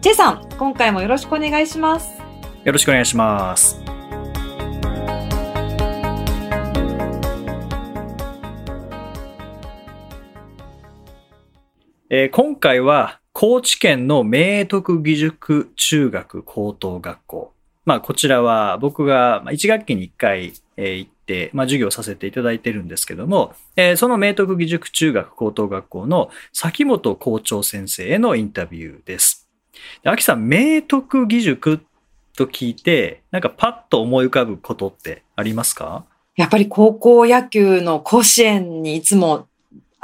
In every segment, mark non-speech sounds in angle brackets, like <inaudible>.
ジェイさん、今回もよろしくお願いします。よろしくお願いしますえー今回は高知県の明徳義塾中学高等学校。まあこちらは僕がまあ1学期に1回、えー行って、まあ授業させていただいてるんですけども、えーその明徳義塾中学高等学校の崎本校長先生へのインタビューです。で秋さん、明徳義塾と聞いて、なんかパッと思い浮かぶことってありますか？やっぱり高校野球の甲子園にいつも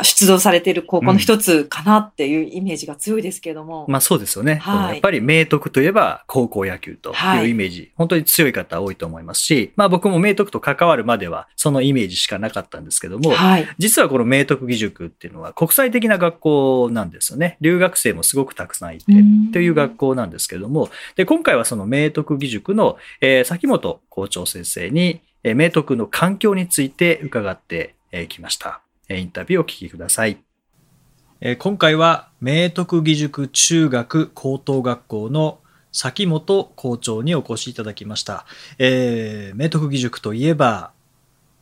出場されている高校の一つかなっていうイメージが強いですけれども。まあそうですよね。はいやっぱり明徳といえば高校野球とはいいうイメージ、本当に強い方多いと思いますし、まあ僕も明徳と関わるまではそのイメージしかなかったんですけども、はい。実はこの明徳義塾っていうのは国際的な学校なんですよね。留学生もすごくたくさんいて、という学校なんですけども、で、今回はその明徳義塾の、えー崎本校長先生に、えー明徳の環境について伺ってえーきました。インタビューをお聞きください。今回は明徳義塾中学高等学校の崎本校長にお越しいただきました。えー明徳義塾といえば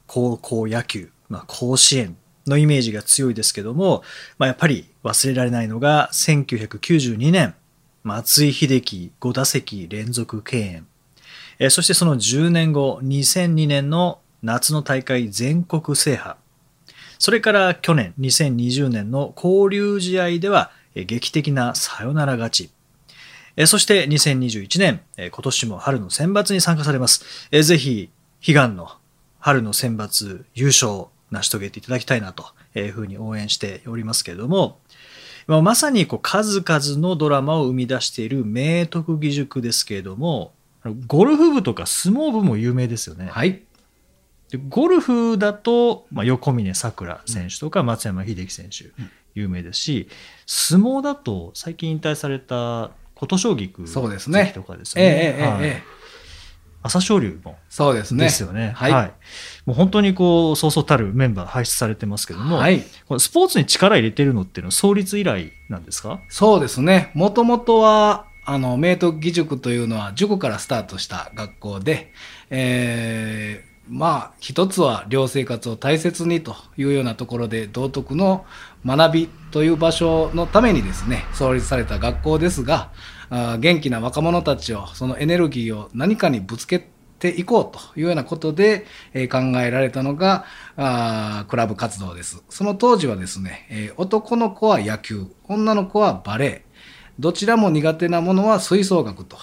高校野球、まあ、甲子園のイメージが強いですけども、まあ、やっぱり忘れられないのが1992年松井秀喜5打席連続敬遠、そしてその10年後2002年の夏の大会全国制覇それから去年2020年の交流試合では劇的なサヨナラ勝ちそして2021年今年も春の選抜に参加されますぜひ悲願の春の選抜優勝を成し遂げていただきたいなというふうに応援しておりますけれども、まさにこう数々のドラマを生み出している明徳義塾ですけれども、ゴルフ部とか相撲部も有名ですよね。はい。でゴルフだと、まあ、横峯さくら選手とか松山英樹選手、有名ですし、相撲だと最近引退された琴奨菊そうですね関とかですね。えええはいええ朝青龍もそうですね。ですよね。はいもう本当にこう、そうそうたるメンバー輩出されてますけども、はい。このスポーツに力入れてるのっていうのは創立以来なんですか？そうですね。もともとは、あの、明徳義塾というのは塾からスタートした学校で、えーまあ、一つは寮生活を大切にというようなところで、道徳の学びという場所のためにですね、創立された学校ですが、あ元気な若者たちを、そのエネルギーを何かにぶつけていこうというようなことで、え考えられたのがあクラブ活動です。その当時はですね、え男の子は野球、女の子はバレエ、どちらも苦手なものは吹奏楽と。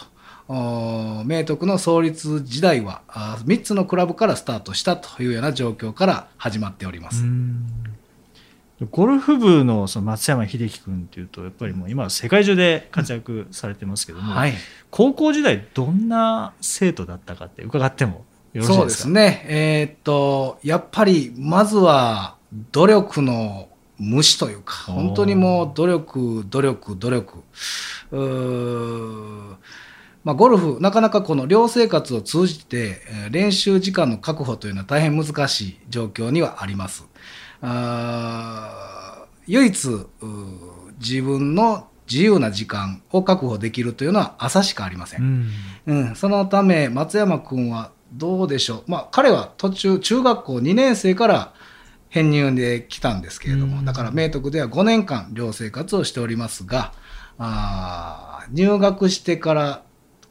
明徳の創立時代はあ3つのクラブからスタートしたというような状況から始まっております。ゴルフ部のその松山英樹君っていうと、やっぱりもう今は世界中で活躍されてますけども、はい、高校時代どんな生徒だったかって伺ってもよろしいそうでかですすね。えーっと、やっぱりまずは努力の虫というか、本当にもう努力、努力、努力。うーまあ、ゴルフ、なかなかこの寮生活を通じて、えー練習時間の確保というのは大変難しい状況にはあります。あー唯一自分の自由な時間を確保できるというのは朝しかありません。うんうん、そのため松山君はどうでしょう、まあ、彼は途中中学校2年生から編入で来たんですけれども、うんだから明徳では5年間寮生活をしておりますがあー入学してから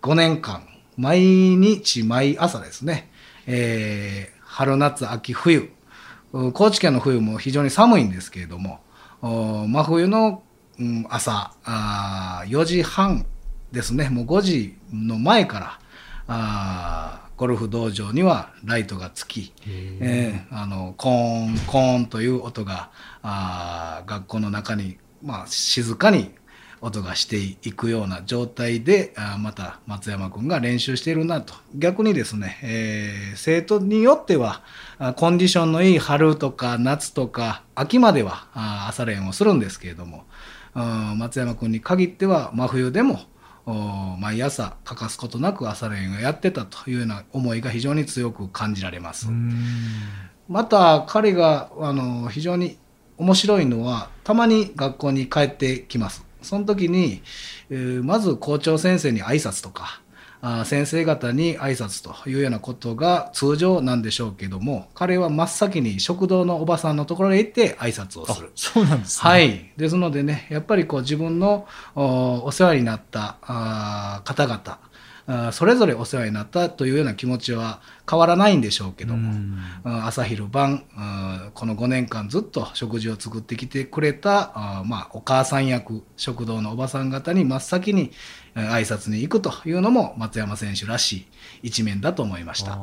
5年間毎日毎朝ですね、えー春夏秋冬う高知県の冬も非常に寒いんですけれどもお真冬の、うん朝あー4時半ですねもう5時の前からあーゴルフ道場にはライトがつき、えーあのコーンコーンという音があー学校の中に、まあ、静かに音がしていくような状態であまた松山君が練習しているなと逆にですね、えー、生徒によってはコンディションのいい春とか夏とか秋までは朝練をするんですけれども松山君に限っては真冬でも毎朝欠かすことなく朝練をやってたというような思いが非常に強く感じられます。また彼があの非常に面白いのはたまに学校に帰ってきます。その時に、えー、まず校長先生に挨拶とかあ先生方に挨拶というようなことが通常なんでしょうけども彼は真っ先に食堂のおばさんのところへ行って挨拶をする。そうなんですね。はい。ですのでねやっぱりこう自分のお世話になったあ方々それぞれお世話になったというような気持ちは変わらないんでしょうけども、朝昼晩この5年間ずっと食事を作ってきてくれたまあ、お母さん役食堂のおばさん方に真っ先に挨拶に行くというのも松山選手らしい一面だと思いました。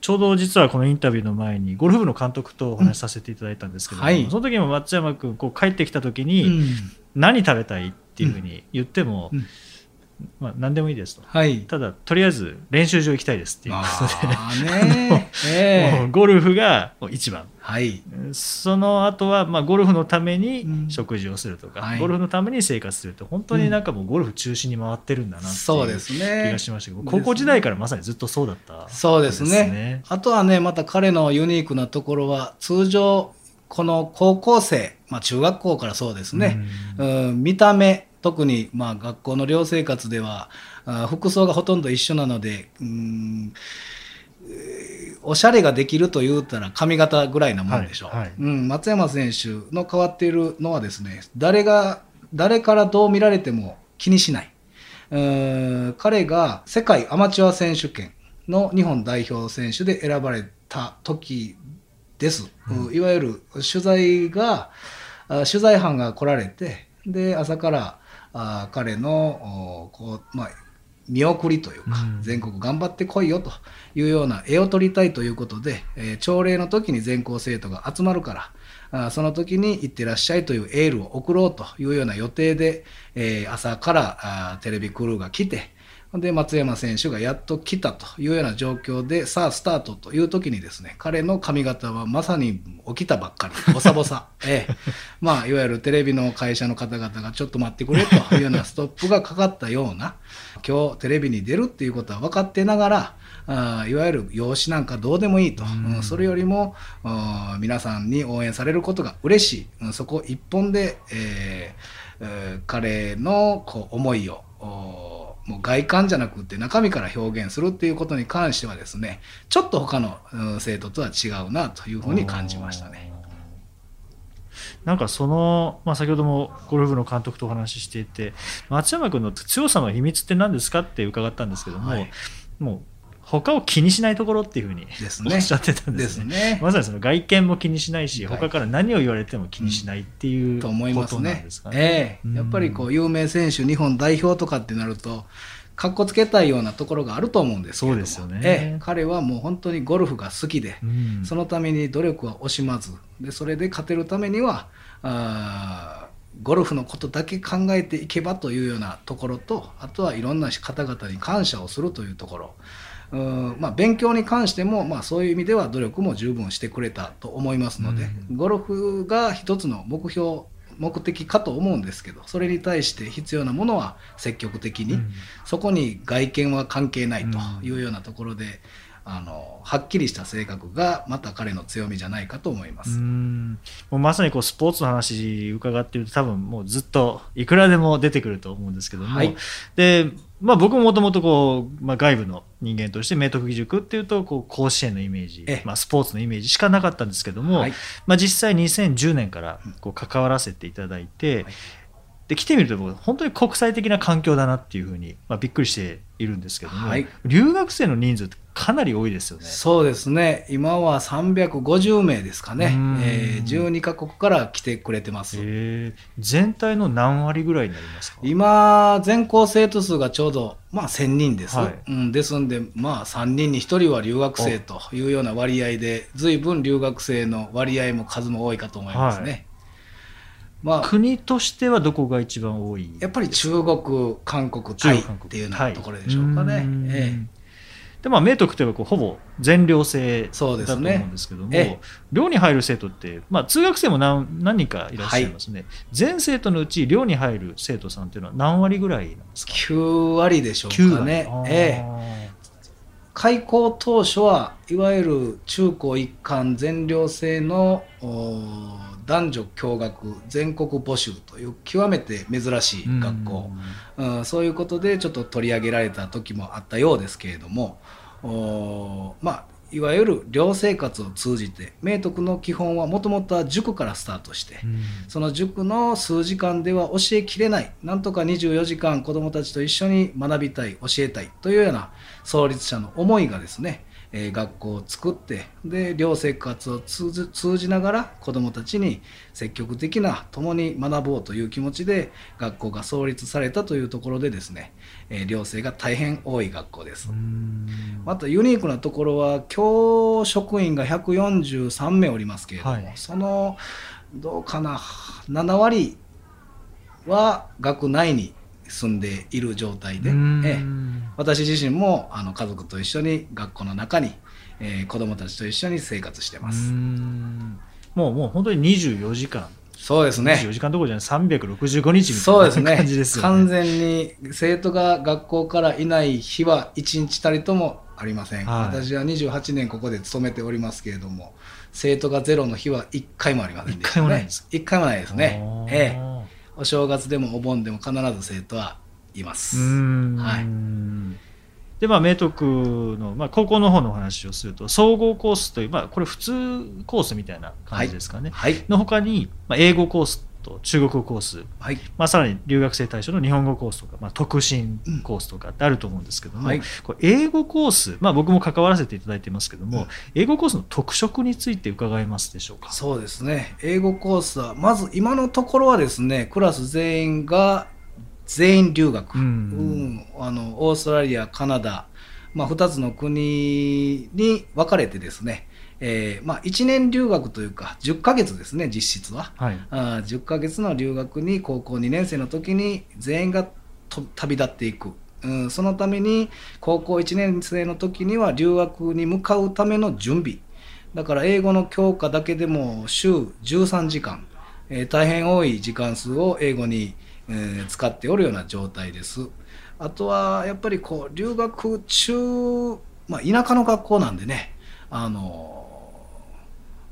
ちょうど実はこのインタビューの前にゴルフ部の監督とお話しさせていただいたんですけど、うんはい、その時も松山君こう帰ってきた時に、うん、何食べたいっていうふうに言っても、うんまあ、何でもいいですと、はい、ただとりあえず練習場行きたいですっていうことで、ねえ。<laughs> ー、ゴルフが一番、はい、その後はまはゴルフのために食事をするとか、うんはい、ゴルフのために生活すると本当になんかもうゴルフ中心に回ってるんだなっていう気がしましたけど、ね、高校時代からまさにずっとそうだった、ね、そうですね。あとはねまた彼のユニークなところは通常この高校生、まあ、中学校からそうですね、うん、うん見た目特にまあ学校の寮生活ではあ服装がほとんど一緒なのでうんおしゃれができると言うたら髪型ぐらいなもんでしょう、はいはい、うん、松山選手の変わっているのはですね誰が誰からどう見られても気にしない。彼が世界アマチュア選手権の日本代表選手で選ばれた時です、うん、いわゆる取材が取材班が来られてで朝からあ彼のこう、まあ、見送りというか、うん、全国頑張ってこいよというような絵を撮りたいということで、えー、朝礼の時に全校生徒が集まるからあその時に行ってらっしゃいというエールを送ろうというような予定で、えー、朝からあテレビクルーが来てで松山選手がやっと来たというような状況でさあスタートという時にですね彼の髪型はまさに起きたばっかりボサボサ、<laughs> ええ、まあいわゆるテレビの会社の方々がちょっと待ってくれというようなストップがかかったような <laughs> 今日テレビに出るっていうことは分かってながらあいわゆる養子なんかどうでもいいと、うん、それよりも皆さんに応援されることが嬉しい、うん、そこ一本で、えーえー、彼のこう思いをもう外観じゃなくて中身から表現するっていうことに関してはですねちょっと他の生徒とは違うなというふうに感じましたね。なんかその、まあ、先ほどもゴルフの監督とお話ししていて松山君の強さの秘密って何ですかって伺ったんですけども、はい、もう他を気にしないところっていうふうに、おっしゃってたんですね。すね。まさにその外見も気にしないし、他から何を言われても気にしないっていうことなんですかね。ねえ。えやっぱりこう有名選手、日本代表とかってなると、かっこつけたいようなところがあると思うんですけどね、ええ、彼はもう本当にゴルフが好きで、うん、そのために努力は惜しまず。でそれで勝てるためにはあゴルフのことだけ考えていけばというようなところとあとはいろんな方々に感謝をするというところうんまあ、勉強に関しても、まあ、そういう意味では努力も十分してくれたと思いますので、うん、ゴルフが一つの目標目的かと思うんですけどそれに対して必要なものは積極的に、うん、そこに外見は関係ないというようなところで、あのはっきりした性格がまた彼の強みじゃないかと思います。もうまさにこうスポーツの話伺っていると多分もうずっといくらでも出てくると思うんですけども、はい、でまあ、僕ももともとこう、まあ、外部の人間として明徳義塾っていうとこう甲子園のイメージ、まあ、スポーツのイメージしかなかったんですけども、はい、まあ、実際2010年からこう関わらせていただいて、はい。で来てみると本当に国際的な環境だなっていうふうに、まあ、びっくりしているんですけども、はい、留学生の人数ってかなり多いですよね。そうですね。今は350名ですかね、えー、12か国から来てくれてます、えー、全体の何割ぐらいになりますか？今全校生徒数がちょうど、まあ、1000人です、はい、うん、ですんで、まあ、3人に1人は留学生というような割合で随分留学生の割合も数も多いかと思いますね。はい。まあ、国としてはどこが一番多いやっぱり中国、韓国、タイっていうようなところでしょうかね。ええでまあ、明徳といえばこうほぼ全寮制だと思うんですけども、ねえ。寮に入る生徒って、まあ、通学生も何何人かいらっしゃいますね、全生徒のうち寮に入る生徒さんっていうのは何割ぐらいなんですか？9割でしょう9かね。割。ええ開校当初はいわゆる中高一貫全寮制のお男女共学全国募集という極めて珍しい学校、うん。そういうことでちょっと取り上げられた時もあったようですけれどもおまあいわゆる寮生活を通じて明徳の基本はもともとは塾からスタートして、うん。その塾の数時間では教えきれない、なんとか24時間子どもたちと一緒に学びたい、教えたいというような創立者の思いがですね、えー学校を作って、で、寮生活を通じながら子どもたちに積極的な共に学ぼうという気持ちで学校が創立されたというところでですね、えー寮生が大変多い学校です。うんまたユニークなところは教職員が143名おりますけれども、はいそのどうかな7割は学内に住んでいる状態で、うん。ええ。私自身もあの家族と一緒に学校の中に、えー子どもたちと一緒に生活してまうす。ん。もうもう本当に24時間、そうですね。24時間どころじゃない365日みそうですね。たいな感じですよ完ね。全に生徒が学校からいない日は1日たりともありません、はい。私は28年ここで勤めておりますけれども生徒がゼロの日は1回もありませんでした、ね、一回もないんです1回もないですね。ええお正月でもお盆でも必ず生徒はいます。はい。でまあ、明徳の、まあ、高校の方のお話をすると総合コースという、まあ、これ普通コースみたいな感じですかね、はい。の他に、まあ、英語コースと中国語コース、はい。まあ、さらに留学生対象の日本語コースとか、まあ、特進コースとかってあると思うんですけども、はい。英語コース、まあ、僕も関わらせていただいてますけども、うん英語コースの特色について伺えますでしょうか？そうですね。英語コースはまず今のところはですねクラス全員が全員留学、うん。うん。あのオーストラリアカナダ、まあ、2つの国に分かれてですね、えーまあ、1年留学というか10ヶ月ですね実質は。はい。あー10ヶ月の留学に高校2年生の時に全員がと旅立っていく、うん、そのために高校1年生の時には留学に向かうための準備。だから英語の教科だけでも週13時間、えー大変多い時間数を英語に、えー使っておるような状態です。あとはやっぱりこう留学中、まあ、田舎の学校なんでね。あの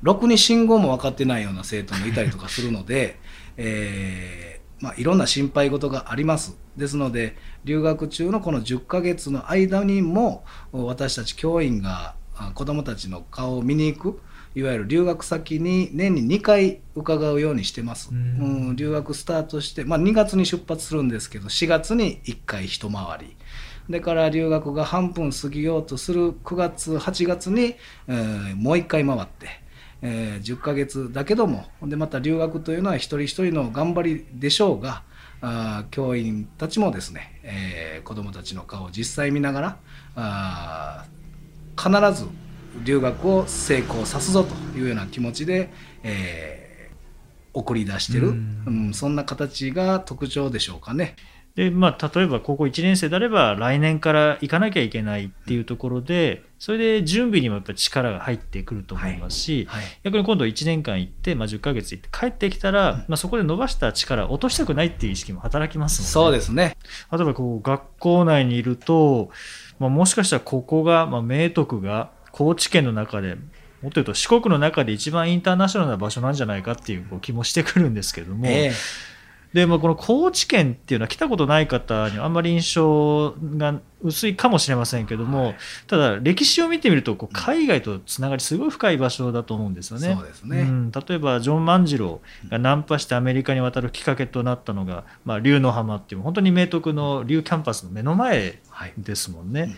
ろくに信号も分かってないような生徒もいたりとかするので、<laughs> えーまあ、いろんな心配事があります。ですので留学中のこの10ヶ月の間にも私たち教員があ子どもたちの顔を見に行くいわゆる留学先に年に2回伺うようにしてます。ううんん留学スタートして、まあ、2月に出発するんですけど4月に1回一回り。だから留学が半分過ぎようとする9月8月に、えーもう1回回って、えー10ヶ月だけどもでまた留学というのは一人一人の頑張りでしょうがあー教員たちもですね、えー子どもたちの顔を実際見ながらあー必ず留学を成功さすぞというような気持ちで、えー送り出してる、ううんんそんな形が特徴でしょうかね。でまあ、例えば高校1年生であれば来年から行かなきゃいけないっていうところでそれで準備にもやっぱり力が入ってくると思いますし、はい。逆に今度1年間行って、まあ、10ヶ月行って帰ってきたら、まあ、そこで伸ばした力を落としたくないっていう意識も働きます。そうですね。例えばこう学校内にいると、まあ、もしかしたらここが、まあ、明徳が高知県の中でもっと言うと四国の中で一番インターナショナルな場所なんじゃないかっていうこう気もしてくるんですけども、ええでもこの高知県っていうのは来たことない方にはあんまり印象が薄いかもしれませんけども、ただ歴史を見てみるとこう海外とつながりすごい深い場所だと思うんですよね。そうですね。ん。例えばジョン万次郎がナンパしてアメリカに渡るきっかけとなったのが、まあ、竜の浜っていう本当に明徳の竜キャンパスの目の前はい。ですもんね。うん。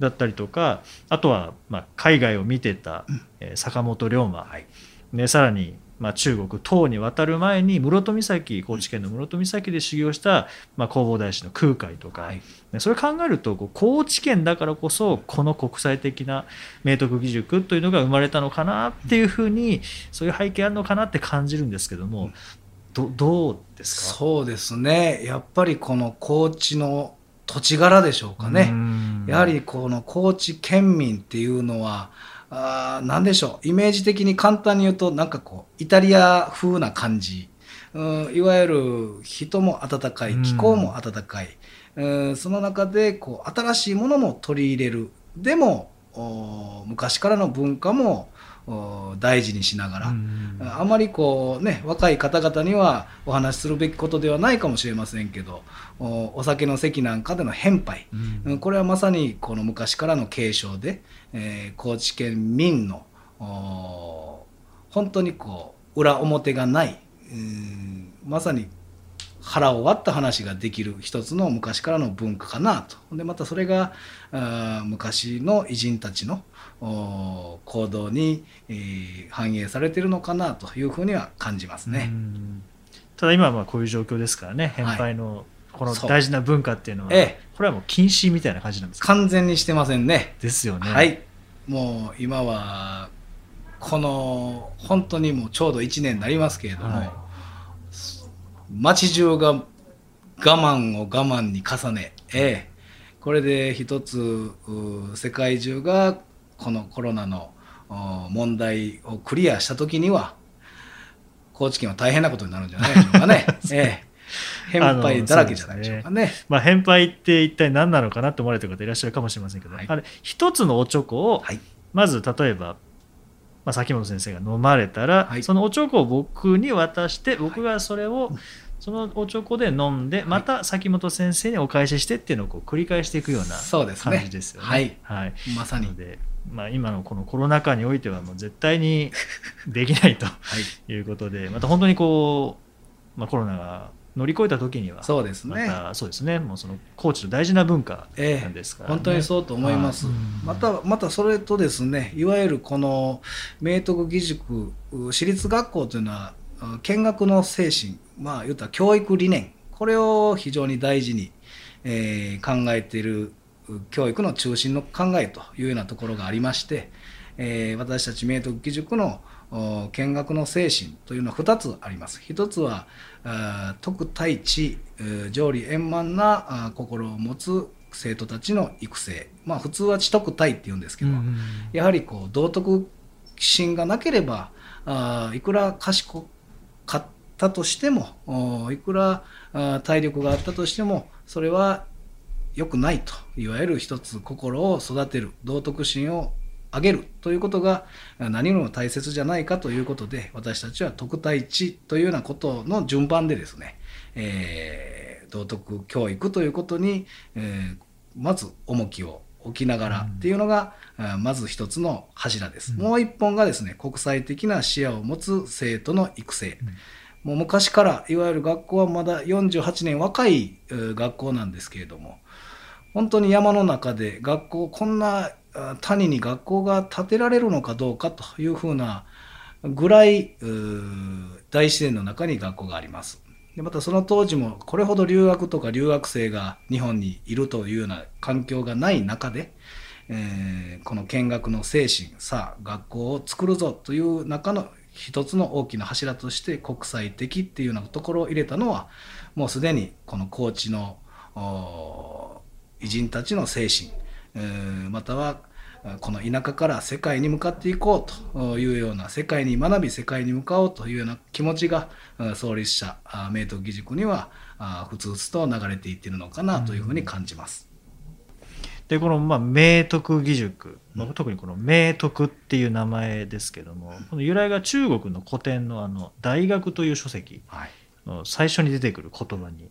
だったりとかあとはまあ海外を見てた、えー坂本龍馬、はい。ね、さらに、まあ、中国唐に渡る前に室戸岬高知県の室戸岬で修行した、まあ、弘法大師の空海とか、はい。ねそれ考えるとこう高知県だからこそこの国際的な明徳義塾というのが生まれたのかなっていうふうにそういう背景あるのかなって感じるんですけども、どどうですか？そうですね。やっぱりこの高知の土地柄でしょうかね。やはりこの高知県民っていうのはあ何でしょう。イメージ的に簡単に言うとなんかこうイタリア風な感じ、うん、いわゆる人も温かい気候も温かい、うん、その中でこう新しいものも取り入れる。でも昔からの文化も大事にしながら、うん。うん、あまりこうね若い方々にはお話しするべきことではないかもしれませんけどお酒の席なんかでの返杯、うん、これはまさにこの昔からの継承で、えー、高知県民の本当にこう裏表がない、まさに腹を割った話ができる一つの昔からの文化かなと。でまたそれが昔の偉人たちの行動に、えー、反映されているのかなというふうには感じますね。ただ今はまあこういう状況ですからね返杯のこの大事な文化っていうのは、はい、これはもう禁止みたいな感じなんですか？完全にしてませんね。ですよね。はい。もう今はこの本当にもうちょうど1年になりますけれども、はい街中が我慢を我慢に重ね、ええ、これで一つ世界中がこのコロナの問題をクリアした時には高知県は大変なことになるんじゃないでしょうかね。<laughs> ええ。返杯だらけじゃないでしょうかね。ね。まあ、返杯って一体何なのかなと思われてる方いらっしゃるかもしれませんけど、はい、あれ一つのおちょこを、はい、まず例えば、まあ、崎本先生が飲まれたら、はい、そのおちょこを僕に渡して僕がそれをそのおちょこで飲んでまた崎本先生にお返ししてっていうのをこう繰り返していくような感じですよね。ねはい、はい、まさに。で、まあ、今のこのコロナ禍においてはもう絶対にできないと <laughs> い。うことで、また本当にこう、まあ、コロナが乗り越えた時にはそうですね、ま、そうですね。もうその高知の大事な文化なんですから、ね。えー、本当にそうと思います、またまたそれとですねいわゆるこの明徳義塾私立学校というのは見学の精神まあ言った教育理念これを非常に大事に、えー、考えている教育の中心の考えというようなところがありまして、えー、私たち明徳義塾の見学の精神というのは2つあります。一つは徳大地条理円満な心を持つ生徒たちの育成まあ普通は知徳大って言うんですけど、うん、やはりこう道徳心がなければあいくら賢かったとしてもいくら体力があったとしてもそれは良くないといわゆる一つ心を育てる道徳心を上げるということが何よりも大切じゃないかということで私たちは特待値というようなことの順番でですね、えー、道徳教育ということに、えー、まず重きを置きながらっていうのが、うん、まず一つの柱です、うん、もう一本がですね国際的な視野を持つ生徒の育成、うん、もう昔からいわゆる学校はまだ48年若い学校なんですけれども本当に山の中で学校こんな谷に学校が建てられるのかどうかというふうなぐらい大自然の中に学校があります。でまたその当時もこれほど留学とか留学生が日本にいるというような環境がない中で、えー、この見学の精神さあ学校を作るぞという中の一つの大きな柱として国際的っていうようなところを入れたのはもうすでにこの高知の偉人たちの精神、えー、またはこの田舎から世界に向かっていこうというような世界に学び世界に向かおうというような気持ちが創立者明徳義塾にはふつふつと流れていっているのかなというふうに感じます。でこの、まあ、明徳義塾、まあ、特にこの明徳っていう名前ですけども、この由来が中国の古典のあの大学という書籍の最初に出てくる言葉に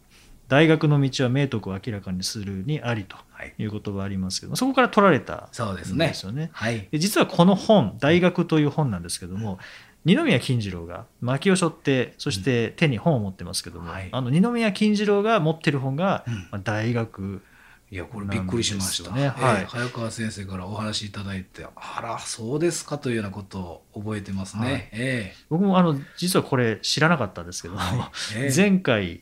大学の道は明徳を明らかにするにありとい。う言葉ありますけど、はい、そこから取られたんですよね。ねはい、実はこの本「大学」という本なんですけども、二宮金次郎が薪を背負ってそして手に本を持ってますけども、うんはい、あの二宮金次郎が持ってる本が、まあ、大学いやこれびっくりしました、ね。はい、早川先生からお話しいただいてあらそうですかというようなことを覚えてますね、はい。え僕もあの実はこれ知らなかったんですけども、はい。え。前回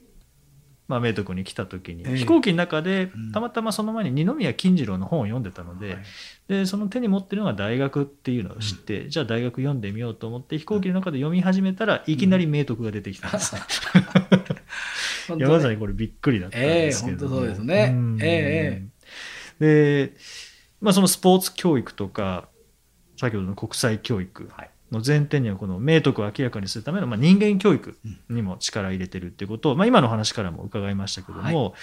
まあ、明徳に来た時に、ええ。飛行機の中でうん。たまたまその前に二宮金次郎の本を読んでたので,、はい。でその手に持ってるのが大学っていうのを知って、じゃあ大学読んでみようと思って飛行機の中で読み始めたらいきなり明徳が出てきたんですね。<laughs> 本当いやまさねにこれびっくりだったんですけれども、ええ本当そうですね。ん。え。で、まあ、そのスポーツ教育とか先ほどの国際教育はいの前提にはこの明徳を明らかにするための、まあ、人間教育にも力を入れてるっていうことを、まあ、今の話からも伺いましたけども、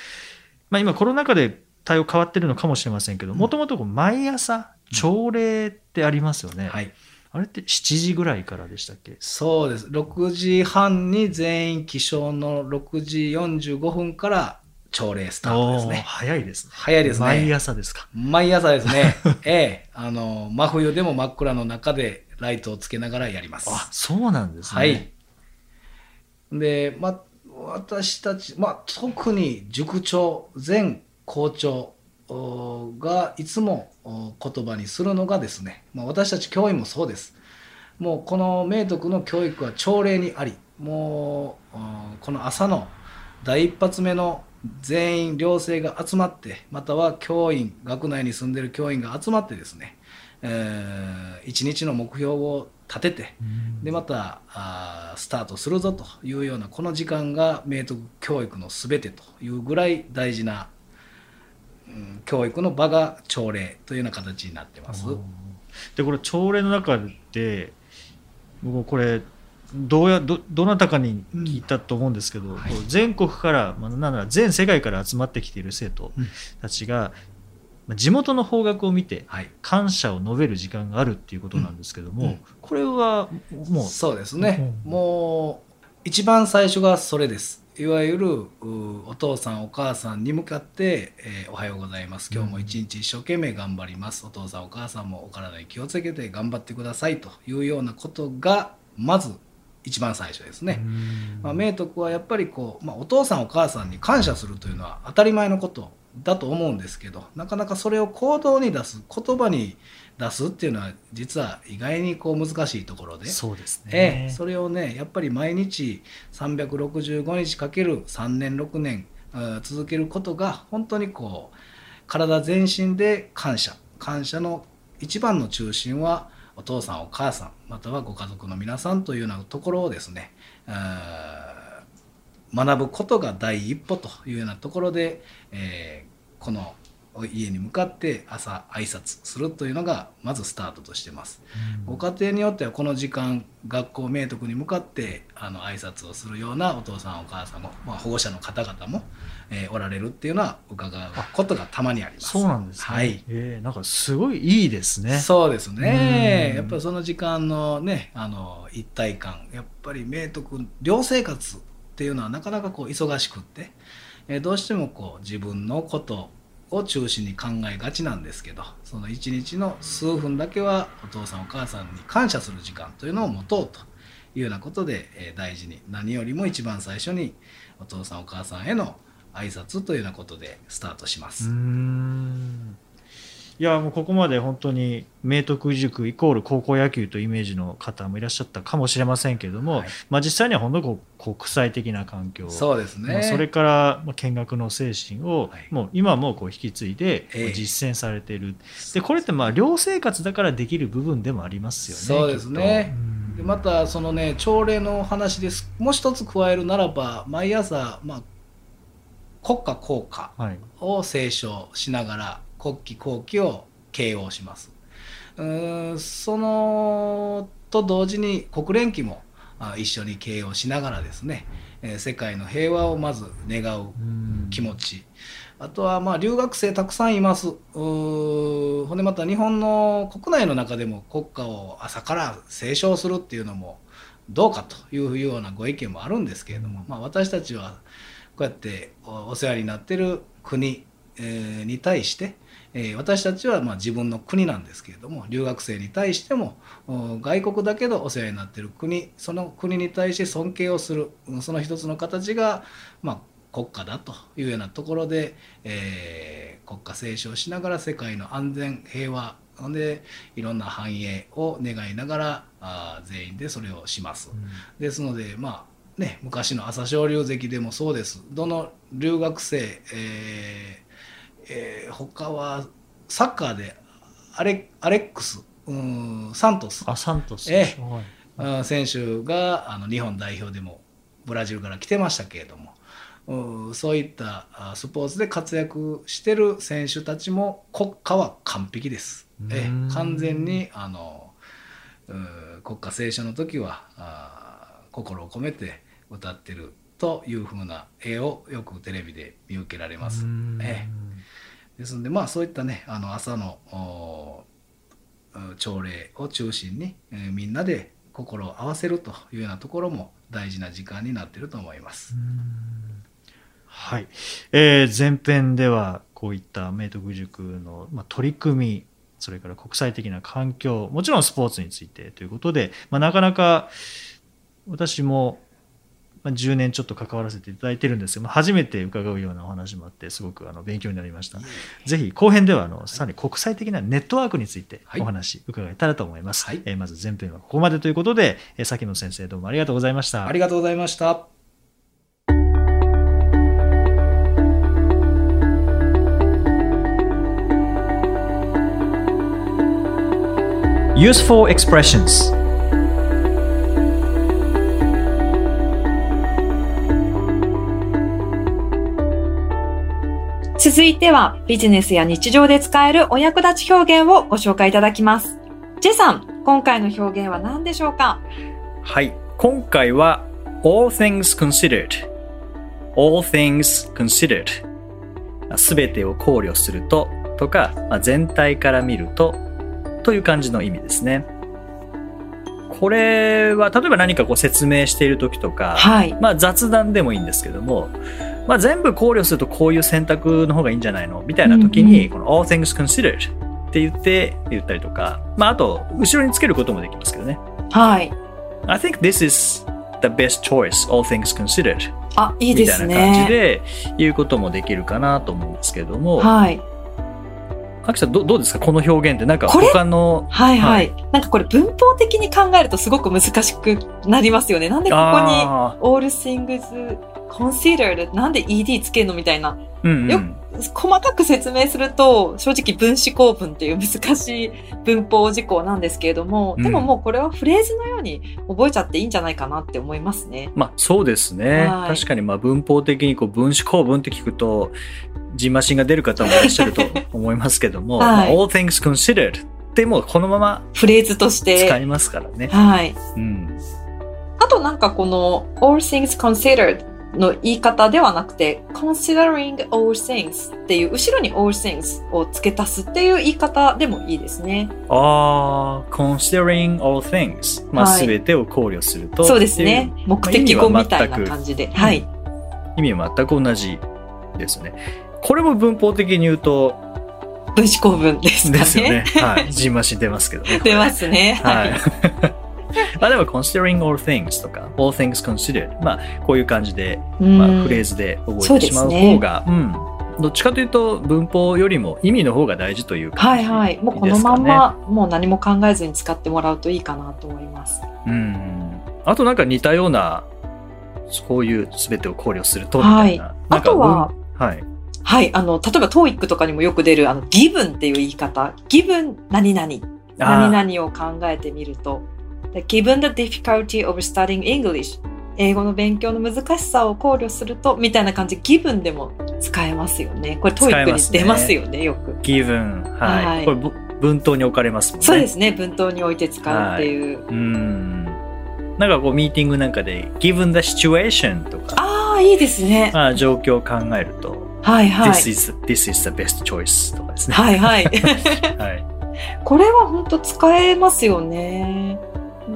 まあ、今コロナ禍で対応変わってるのかもしれませんけどうん。もともと毎朝朝礼ってありますよね、はい。あれって7時ぐらいからでしたっけ？そうです。6時半に全員起床の6時45分から朝礼スタートですね。早いですね。早いですね。毎朝ですか。毎朝ですね。<laughs> ええ。あの真冬でも真っ暗の中でライトをつけながらやりますあそうなんですねはい。で、ま、私たち、まあ、特に塾長、前校長おがいつもお言葉にするのがですね、まあ、私たち教員もそうです。もうこの明徳の教育は朝礼にあり、もうおこの朝の第一発目の全員寮生が集まって、または教員、学内に住んでる教員が集まってですね、えー一日の目標を立てて、うん。でまたあースタートするぞというようなこの時間が明徳教育の全てというぐらい大事な、うん教育の場が朝礼というような形になってます。でこれ朝礼の中で僕これどうやどどなたかに聞いたと思うんですけど、はい。こう全国から、まあ、なんなら全世界から集まってきている生徒うんたちが、まあ地元の方角を見てはい、感謝を述べる時間があるっていうことなんですけども、うん。うんこれはもうそうですね、うん。もう一番最初がそれです。いわゆるうお父さんお母さんに向かって、えーおはようございます。今日も一日一生懸命頑張ります、お父さんお母さんもお体に気をつけて頑張ってください。というようなことがまず一番最初ですね、うん。まあ、明徳はやっぱりこう、まあ、お父さんお母さんに感謝するというのは当たり前のことだと思うんですけどなかなかそれを行動に出す言葉に出すっていうのは実は意外にこう難しいところで、そうですね、ええ、それをねやっぱり毎日365日かける3年6年続けることが本当にこう体全身で感謝。感謝の一番の中心はお父さんお母さんまたはご家族の皆さんというようなところをですね学ぶことが第一歩というようなところで、えーこの家に向かって朝挨拶するというのがまずスタートとしてます。うん。ご家庭によってはこの時間学校明徳に向かってあの挨拶をするようなお父さんお母さんも、まあ、保護者の方々も、えーおられるっていうのは伺うことがたまにあります。そうなんですね、はい。ええなんかすごいいいですね。そうですね。うん。やっぱりその時間のねあの一体感やっぱり明徳寮生活っていうのはなかなかこう忙しくって、えどうしてもこう自分のことを中心に考えがちなんですけどその一日の数分だけはお父さんお母さんに感謝する時間というのを持とうというようなことで、え大事に何よりも一番最初にお父さんお母さんへの挨拶というようなことでスタートします。んいやもうここまで本当に明徳義塾イコール高校野球というイメージの方もいらっしゃったかもしれませんけれども、はい。まあ、実際には本当に国際的な環境。そうですね。まあそれからまあ見学の精神をはい。もう今もこう引き継いで実践されている、でこれってまあ寮生活だからできる部分でもありますよね。そうですね。でまたそのね朝礼の話です。もう一つ加えるならば毎朝、まあ、国歌校歌はい。を斉唱しながら国旗校旗を掲揚します。うーんそのと同時に国連旗もあ一緒に掲揚しながらですね、えー世界の平和をまず願ううん。気持ち。あとはまあ留学生たくさんいます。ほんでまた日本の国内の中でも国歌を朝から斉唱するっていうのもどうかというようなご意見もあるんですけれども、まあ、私たちはこうやっておお世話になってる国、えーに対して、えー私たちはまあ自分の国なんですけれども留学生に対してもお外国だけどお世話になってる国その国に対して尊敬をするうんその一つの形が、まあ、国家だというようなところで、えー国家斉唱しながら世界の安全平和ほんでいろんな繁栄を願いながらあー全員でそれをします。ですのでまあね、昔の朝青龍関でもそうですどの留学生、えーえー、他はサッカーでアレアレックス。うんサントス。あサントス、ええ、選手があの日本代表でもブラジルから来てましたけれども。そういったスポーツで活躍してる選手たちも国家は完璧です。え完全にあの国家斉唱の時はあ心を込めて歌ってるというふうな絵をよくテレビで見受けられます。えですのでまあそういったねあの朝の朝礼を中心に、えー、みんなで心を合わせるというようなところも大事な時間になってると思います。はい、えー、前編ではこういった明徳塾の、まあ、取り組みそれから国際的な環境もちろんスポーツについてということで、まあ、なかなか私も10年ちょっと関わらせていただいてるんですけど初めて伺うようなお話もあってすごくあの勉強になりました。ぜひ後編ではあのさらに国際的なネットワークについてお話伺えたらと思います。はい、えー、まず前編はここまでということで、えー、崎野先生どうもありがとうございました。ありがとうございました。Useful expressions 続いてはビジネスや日常で使えるお役立ち表現をご紹介いただきます。ジェさん、今回の表現は何でしょうか？はい、今回は all things considered all things considered すべてを考慮するととか、まあ、全体から見るとという感じの意味ですね。これは例えば何かこう説明している時とか、はい、まあ雑談でもいいんですけども、まあ、全部考慮するとこういう選択の方がいいんじゃないの？みたいな時に、うんうん、この all things considered って言って言ったりとか、まあ、あと後ろにつけることもできますけどね。はい。I think this is the best choice, all things considered. あ、いいですね。みたいな感じで言うこともできるかなと思うんですけれども。はい。アキさんどどうですか？この表現って。なんか他の。はいはい、はい、なんかこれ文法的に考えるとすごく難しくなりますよね。なんでここに all things considered なんで ed つけるのみたいな。うんうん、よ細かく説明すると、正直分子構文っていう難しい文法事項なんですけれども、でももうこれはフレーズのように覚えちゃっていいんじゃないかなって思いますね。まあそうですね。はい、確かにまあ文法的にこう分子構文って聞くと、ジンマシンが出る方もいらっしゃると <laughs> 思いますけども、はいまあ、all things considered ってもうこのままフレーズとして使いますからね。はい。うん。あとなんかこの all things considered の言い方ではなくて considering all things っていう後ろに all things を付け足すっていう言い方でもいいですね。ああ、considering all things。まあ、す、べ、てを考慮すると。そうですね。目的語みたいな感じで。はい。意味は全く同じですね。これも文法的に言うと、分子構文ですかね。ですよね。はい。ジンマシン出ますけどね。出ますね。はい。<laughs> まあでも considering all things とか all things considered まあこういう感じで、まあ、フレーズで覚えてしまう方がう、ね、うん、どっちかというと文法よりも意味の方が大事という感じ、ね、はいはい。もうこのまんまもう何も考えずに使ってもらうといいかなと思います。うん。あとなんか似たようなこういう全てを考慮するとみたいな、はい、あとははい。はい。あの、例えば TOEIC とかにもよく出る、あの、ギブンっていう言い方。ギブン何々。何々を考えてみると。Given the difficulty of studying English 英語の勉強の難しさを考慮するとみたいな感じで given でも使えますよね。これ TOEIC に出ますよね、よく。given。はい。はい、これ文頭に置かれますもんね。そうですね。文頭に置いて使うっていう。はい、うん。なんかこうミーティングなんかで given the situation とか。ああ、いいですね。まあ状況を考えると。はいはい。This is, this is the best choice とかですね。はいはい。<laughs> はい。これは本当使えますよね。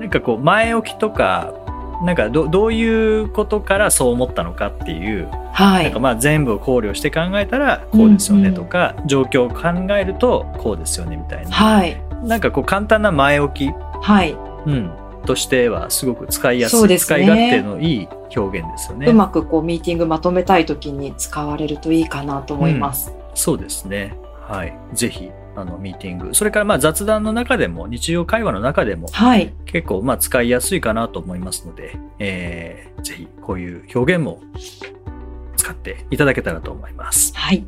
なんかこう前置きとかなんかどどういうことからそう思ったのかっていう、はい、なんかまあ全部を考慮して考えたらこうですよねとか、うん。うん、状況を考えるとこうですよねみたいな、はい、なんかこう簡単な前置き、はい。うん、としてはすごく使いやすい、ね、使い勝手のいい表現ですよね。うまくこうミーティングまとめたい時に使われるといいかなと思います。うん、そうですね。はい。ぜひあのミーティングそれからまあ雑談の中でも日常会話の中でも、はい、結構まあ使いやすいかなと思いますので、えー、ぜひこういう表現も使っていただけたらと思います。はい。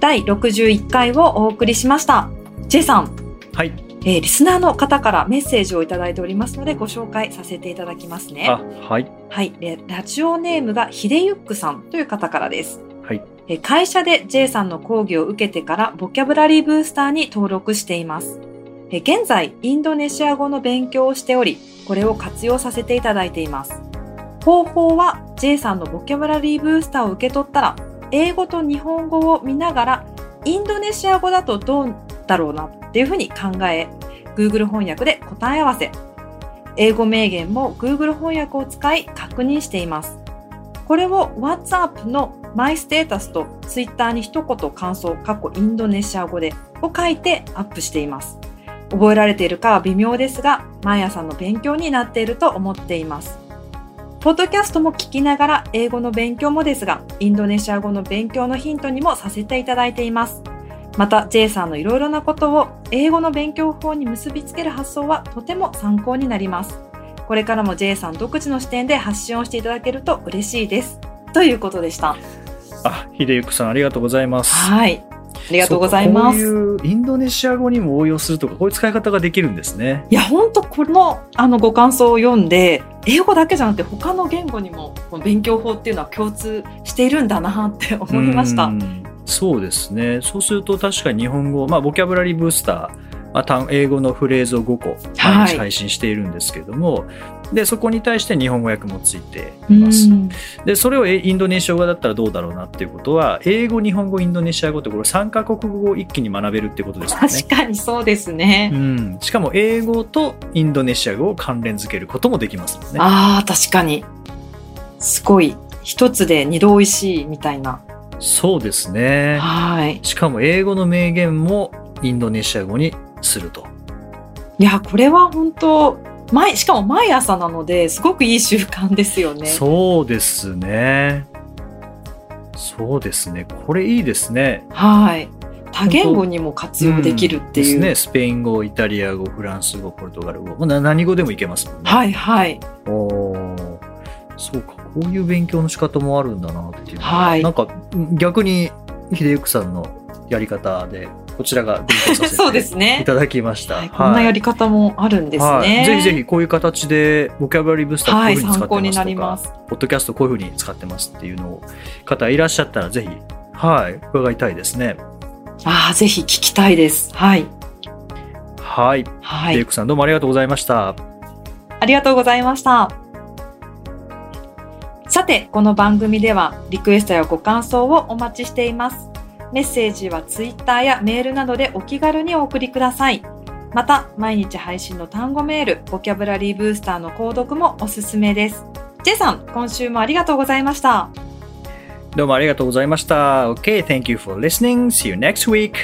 第61回をお送りしました。J さん、はい。えーリスナーの方からメッセージをいただいておりますのでご紹介させていただきますね。あ、はい。はい。でラジオネームがひでゆっくさんという方からです。はい。えー会社で J さんの講義を受けてからボキャブラリーブースターに登録しています。えー現在、インドネシア語の勉強をしており、これを活用させていただいています。方法は J さんのボキャブラリーブースターを受け取ったら、英語と日本語を見ながら、インドネシア語だとどうだろうなっていうふうに考え、Google 翻訳で答え合わせ、英語名言も Google 翻訳を使い確認しています。これを WhatsApp のマイステータスと Twitter に一言感想、過去インドネシア語でを書いてアップしています。覚えられているかは微妙ですが、毎朝の勉強になっていると思っています。ポッドキャストも聞きながら英語の勉強もですが、インドネシア語の勉強のヒントにもさせていただいています。また、J さんのいろいろなことを英語の勉強法に結びつける発想はとても参考になります。これからも J さん独自の視点で発信をしていただけると嬉しいです。ということでした。あ、ひでゆくさんありがとうございます。はい。ありがとうございます。そうういうインドネシア語にも応用するとか、こういう使い方ができるんですね。いや、本当この、あの、ご感想を読んで、英語だけじゃなくて他の言語にも、この勉強法っていうのは共通しているんだなって思いましたう。んそうですね。そうすると確かに日本語、まあ、ボキャブラリーブースター、まあ単、英語のフレーズを5個毎日配信しているんですけども、で、そこに対して日本語訳もついています。うんで、それをえインドネシア語だったらどうだろうなっていうことは、英語、日本語、インドネシア語ってこれ3カ国語を一気に学べるってことですよね。確かにそうですね。うん、しかも英語とインドネシア語を関連づけることもできますもんね。ああ、確かに。すごい。一つで二度美味しいみたいな。そうですね。はい。しかも英語の名言もインドネシア語にすると。いや、これは本当毎、しかも毎朝なので、すごくいい習慣ですよね。そうですね。そうですね。これいいですね。はい。多言語にも活用できるっていう。んですね。スペイン語、イタリア語、フランス語、ポルトガル語。何語でもいけますもんね。はいはい。おーそうか。こういう勉強の仕方もあるんだなっていうのは。はいなんか逆に秀幸さんのやり方で、こちらが勉強させそうでていすね。ただきました。はい、こんなやり方もあるんですね。はいぜひぜひこういう形でボキャブラリーブースターこうはいい、うふうに使参考になってますとか、ります。ポッドキャストこういうふうに使ってますっていうのを方いらっしゃったらぜひ、はい、伺いたいですね。ああ、ぜひ聞きたいです。はい。はい。はい。デイクさんどうもありがとうございました。ありがとうございました。さて、この番組ではリクエストやご感想をお待ちしています。メッセージはツイッターやメールなどでお気軽にお送りください。また、毎日配信の単語メール、ボキャブラリーブースターの購読もおすすめです。ジェイさん、今週もありがとうございました。どうもありがとうございました。OK, thank you for listening. See you next week.